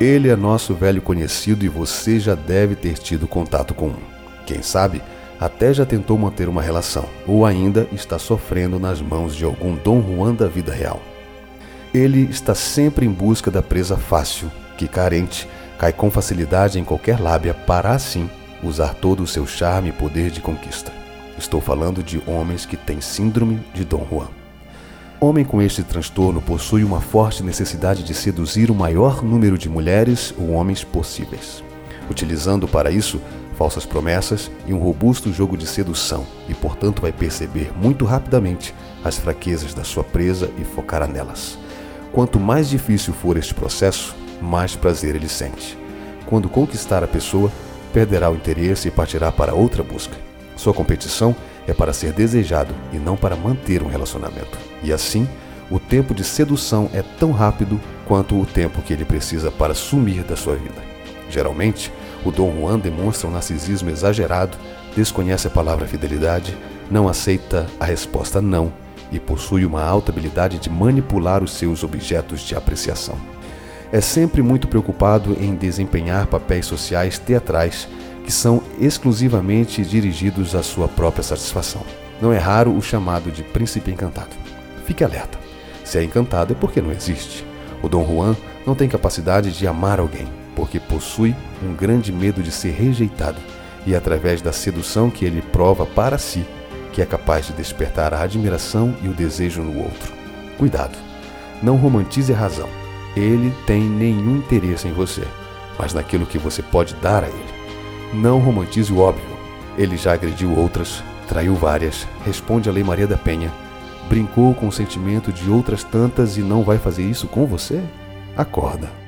Ele é nosso velho conhecido e você já deve ter tido contato com um. Quem sabe, até já tentou manter uma relação, ou ainda está sofrendo nas mãos de algum Dom Juan da vida real. Ele está sempre em busca da presa fácil, que carente, cai com facilidade em qualquer lábia para assim usar todo o seu charme e poder de conquista. Estou falando de homens que têm síndrome de Dom Juan. Homem com este transtorno possui uma forte necessidade de seduzir o maior número de mulheres ou homens possíveis, utilizando para isso falsas promessas e um robusto jogo de sedução, e portanto vai perceber muito rapidamente as fraquezas da sua presa e focará nelas. Quanto mais difícil for este processo, mais prazer ele sente. Quando conquistar a pessoa, perderá o interesse e partirá para outra busca. Sua competição é para ser desejado e não para manter um relacionamento. E assim, o tempo de sedução é tão rápido quanto o tempo que ele precisa para sumir da sua vida. Geralmente, o Dom Juan demonstra um narcisismo exagerado, desconhece a palavra fidelidade, não aceita a resposta não e possui uma alta habilidade de manipular os seus objetos de apreciação. É sempre muito preocupado em desempenhar papéis sociais teatrais que são exclusivamente dirigidos à sua própria satisfação. Não é raro o chamado de príncipe encantado. Fique alerta. Se é encantado é porque não existe. O Dom Juan não tem capacidade de amar alguém, porque possui um grande medo de ser rejeitado, e é através da sedução que ele prova para si que é capaz de despertar a admiração e o desejo no outro. Cuidado, não romantize a razão. Ele tem nenhum interesse em você, mas naquilo que você pode dar a ele. Não romantize o óbvio. Ele já agrediu outras, traiu várias, responde a Lei Maria da Penha, brincou com o sentimento de outras tantas e não vai fazer isso com você? Acorda.